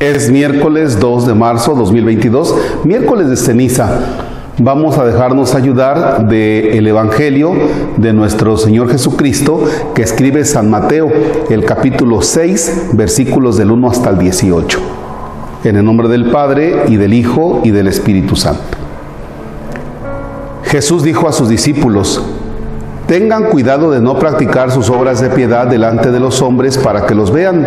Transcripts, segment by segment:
Es miércoles 2 de marzo 2022, miércoles de ceniza. Vamos a dejarnos ayudar del Evangelio de nuestro Señor Jesucristo que escribe San Mateo, el capítulo 6, versículos del 1 hasta el 18. En el nombre del Padre y del Hijo y del Espíritu Santo. Jesús dijo a sus discípulos, tengan cuidado de no practicar sus obras de piedad delante de los hombres para que los vean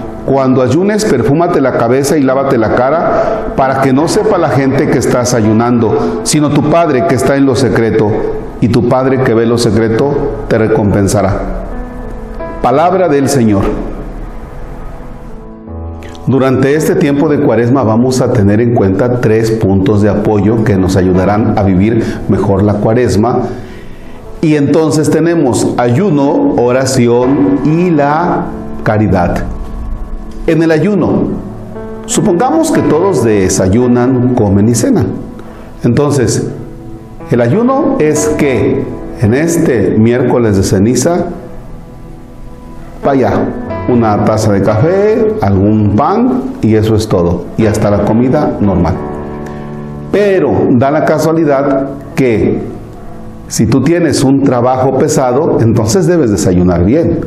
cuando ayunes, perfúmate la cabeza y lávate la cara para que no sepa la gente que estás ayunando, sino tu Padre que está en lo secreto, y tu Padre que ve lo secreto te recompensará. Palabra del Señor. Durante este tiempo de cuaresma vamos a tener en cuenta tres puntos de apoyo que nos ayudarán a vivir mejor la cuaresma. Y entonces tenemos ayuno, oración y la caridad. En el ayuno, supongamos que todos desayunan, comen y cenan. Entonces, el ayuno es que en este miércoles de ceniza, vaya, una taza de café, algún pan y eso es todo. Y hasta la comida normal. Pero da la casualidad que si tú tienes un trabajo pesado, entonces debes desayunar bien.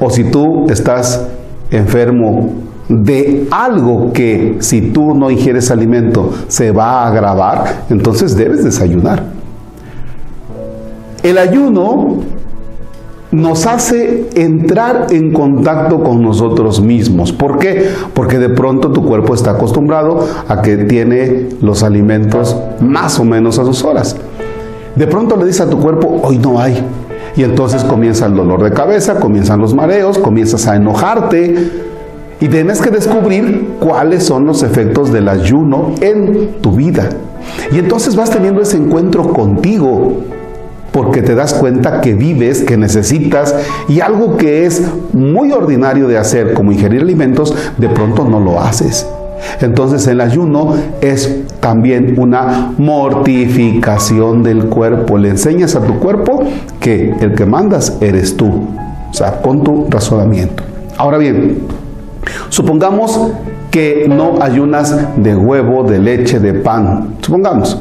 O si tú estás enfermo de algo que si tú no ingieres alimento se va a agravar, entonces debes desayunar. El ayuno nos hace entrar en contacto con nosotros mismos. ¿Por qué? Porque de pronto tu cuerpo está acostumbrado a que tiene los alimentos más o menos a sus horas. De pronto le dices a tu cuerpo, hoy no hay. Y entonces comienza el dolor de cabeza, comienzan los mareos, comienzas a enojarte, y tienes que descubrir cuáles son los efectos del ayuno en tu vida. Y entonces vas teniendo ese encuentro contigo, porque te das cuenta que vives, que necesitas, y algo que es muy ordinario de hacer, como ingerir alimentos, de pronto no lo haces. Entonces el ayuno es también una mortificación del cuerpo. Le enseñas a tu cuerpo que el que mandas eres tú, o sea, con tu razonamiento. Ahora bien, Supongamos que no ayunas de huevo, de leche, de pan. Supongamos.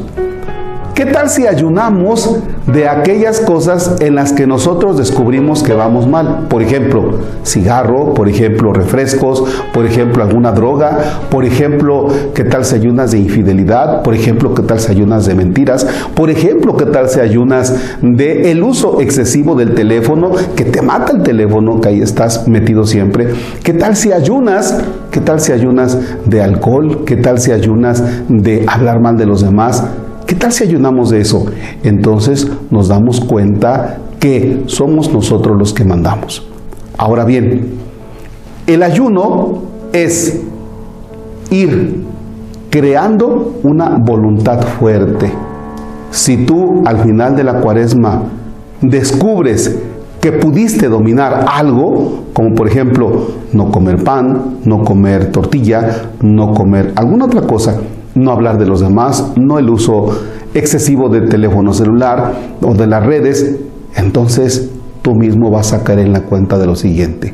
¿Qué tal si ayunamos de aquellas cosas en las que nosotros descubrimos que vamos mal? Por ejemplo, cigarro, por ejemplo, refrescos, por ejemplo, alguna droga, por ejemplo, ¿qué tal si ayunas de infidelidad? Por ejemplo, ¿qué tal si ayunas de mentiras? Por ejemplo, ¿qué tal si ayunas de el uso excesivo del teléfono, que te mata el teléfono, que ahí estás metido siempre? ¿Qué tal si ayunas? ¿Qué tal si ayunas de alcohol? ¿Qué tal si ayunas de hablar mal de los demás? ¿Qué tal si ayunamos de eso? Entonces nos damos cuenta que somos nosotros los que mandamos. Ahora bien, el ayuno es ir creando una voluntad fuerte. Si tú al final de la cuaresma descubres que pudiste dominar algo, como por ejemplo no comer pan, no comer tortilla, no comer alguna otra cosa, no hablar de los demás, no el uso excesivo del teléfono celular o de las redes, entonces tú mismo vas a caer en la cuenta de lo siguiente.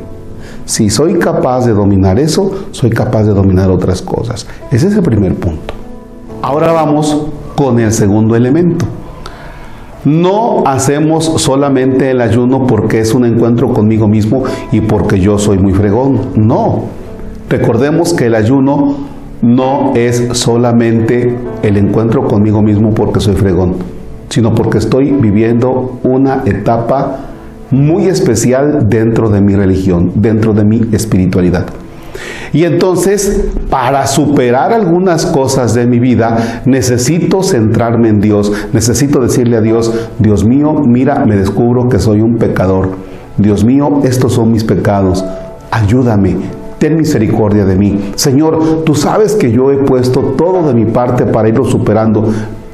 Si soy capaz de dominar eso, soy capaz de dominar otras cosas. Ese es el primer punto. Ahora vamos con el segundo elemento. No hacemos solamente el ayuno porque es un encuentro conmigo mismo y porque yo soy muy fregón. No. Recordemos que el ayuno no es solamente el encuentro conmigo mismo porque soy fregón, sino porque estoy viviendo una etapa muy especial dentro de mi religión, dentro de mi espiritualidad. Y entonces, para superar algunas cosas de mi vida, necesito centrarme en Dios, necesito decirle a Dios, Dios mío, mira, me descubro que soy un pecador. Dios mío, estos son mis pecados. Ayúdame, ten misericordia de mí. Señor, tú sabes que yo he puesto todo de mi parte para irlo superando,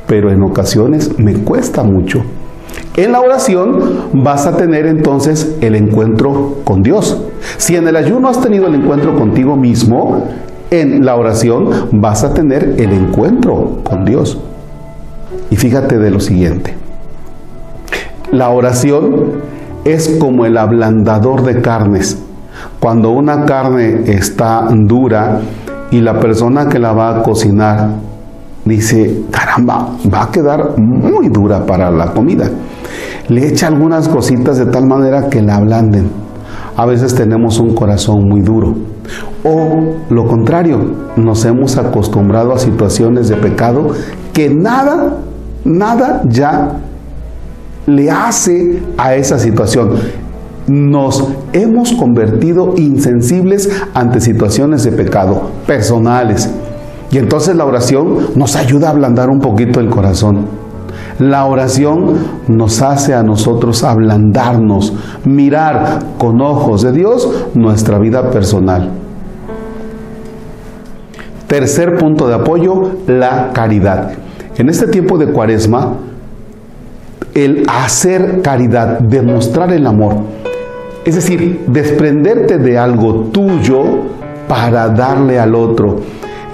pero en ocasiones me cuesta mucho. En la oración vas a tener entonces el encuentro con Dios. Si en el ayuno has tenido el encuentro contigo mismo, en la oración vas a tener el encuentro con Dios. Y fíjate de lo siguiente. La oración es como el ablandador de carnes. Cuando una carne está dura y la persona que la va a cocinar dice, caramba, va a quedar muy dura para la comida le echa algunas cositas de tal manera que la ablanden. A veces tenemos un corazón muy duro. O lo contrario, nos hemos acostumbrado a situaciones de pecado que nada, nada ya le hace a esa situación. Nos hemos convertido insensibles ante situaciones de pecado personales. Y entonces la oración nos ayuda a ablandar un poquito el corazón. La oración nos hace a nosotros ablandarnos, mirar con ojos de Dios nuestra vida personal. Tercer punto de apoyo, la caridad. En este tiempo de cuaresma, el hacer caridad, demostrar el amor, es decir, desprenderte de algo tuyo para darle al otro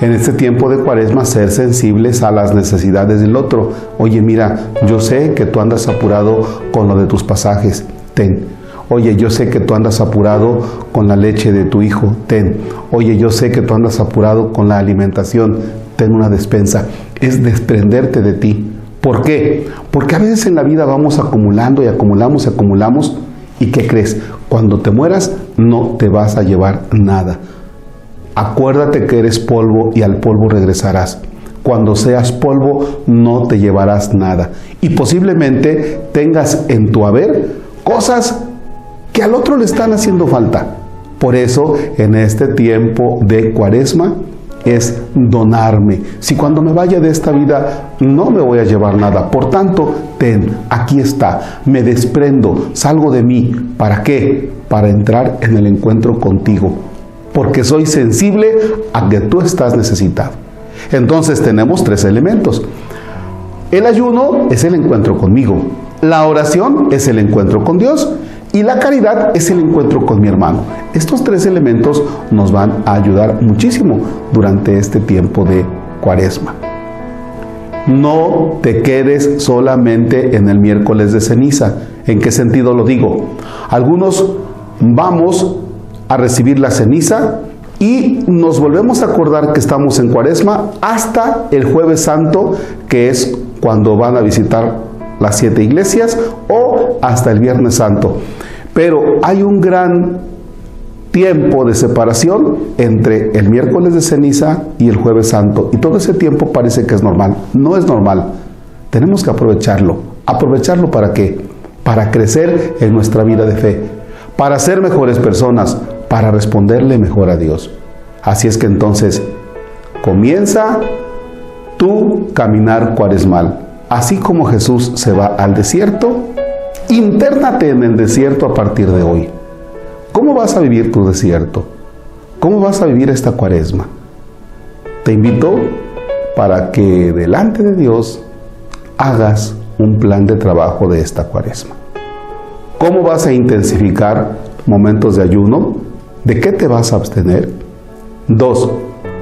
en este tiempo de cuaresma ser sensibles a las necesidades del otro. Oye, mira, yo sé que tú andas apurado con lo de tus pasajes, ten. Oye, yo sé que tú andas apurado con la leche de tu hijo, ten. Oye, yo sé que tú andas apurado con la alimentación, ten una despensa. Es desprenderte de ti. ¿Por qué? Porque a veces en la vida vamos acumulando y acumulamos y acumulamos. ¿Y qué crees? Cuando te mueras no te vas a llevar nada. Acuérdate que eres polvo y al polvo regresarás. Cuando seas polvo no te llevarás nada. Y posiblemente tengas en tu haber cosas que al otro le están haciendo falta. Por eso en este tiempo de cuaresma es donarme. Si cuando me vaya de esta vida no me voy a llevar nada, por tanto, ten, aquí está, me desprendo, salgo de mí. ¿Para qué? Para entrar en el encuentro contigo porque soy sensible a que tú estás necesitado. Entonces tenemos tres elementos. El ayuno es el encuentro conmigo, la oración es el encuentro con Dios y la caridad es el encuentro con mi hermano. Estos tres elementos nos van a ayudar muchísimo durante este tiempo de cuaresma. No te quedes solamente en el miércoles de ceniza. ¿En qué sentido lo digo? Algunos vamos a recibir la ceniza y nos volvemos a acordar que estamos en cuaresma hasta el jueves santo, que es cuando van a visitar las siete iglesias, o hasta el viernes santo. Pero hay un gran tiempo de separación entre el miércoles de ceniza y el jueves santo. Y todo ese tiempo parece que es normal. No es normal. Tenemos que aprovecharlo. ¿Aprovecharlo para qué? Para crecer en nuestra vida de fe. Para ser mejores personas para responderle mejor a Dios. Así es que entonces comienza tu caminar cuaresmal. Así como Jesús se va al desierto, intérnate en el desierto a partir de hoy. ¿Cómo vas a vivir tu desierto? ¿Cómo vas a vivir esta cuaresma? Te invito para que delante de Dios hagas un plan de trabajo de esta cuaresma. ¿Cómo vas a intensificar momentos de ayuno? ¿De qué te vas a abstener? Dos,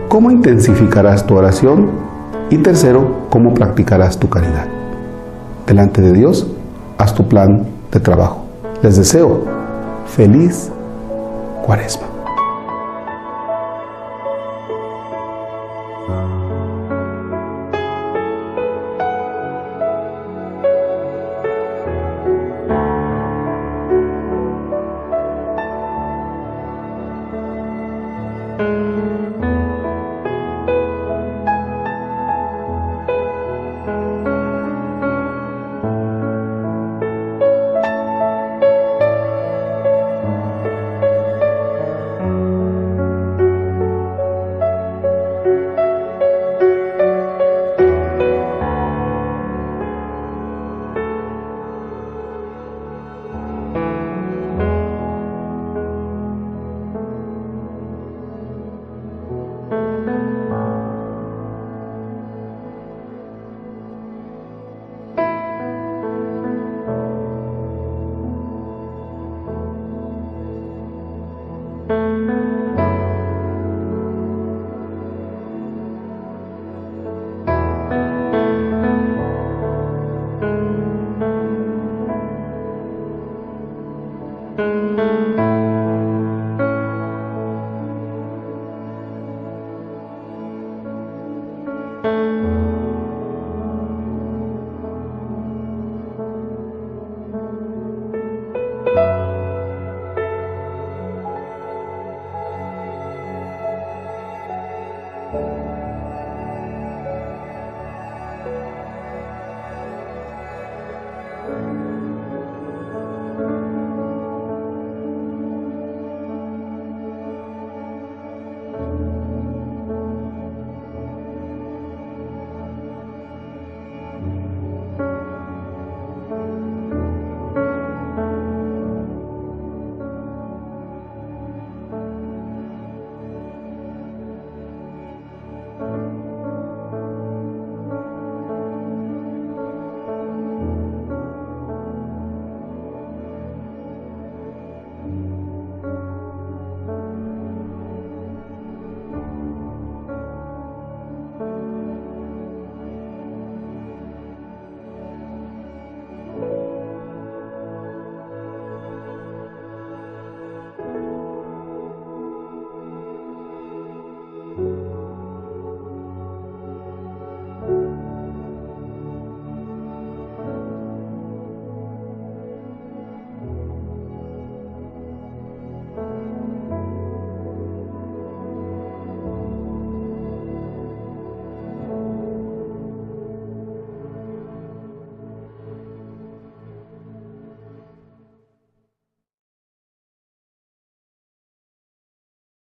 ¿cómo intensificarás tu oración? Y tercero, ¿cómo practicarás tu caridad? Delante de Dios, haz tu plan de trabajo. Les deseo feliz cuaresma.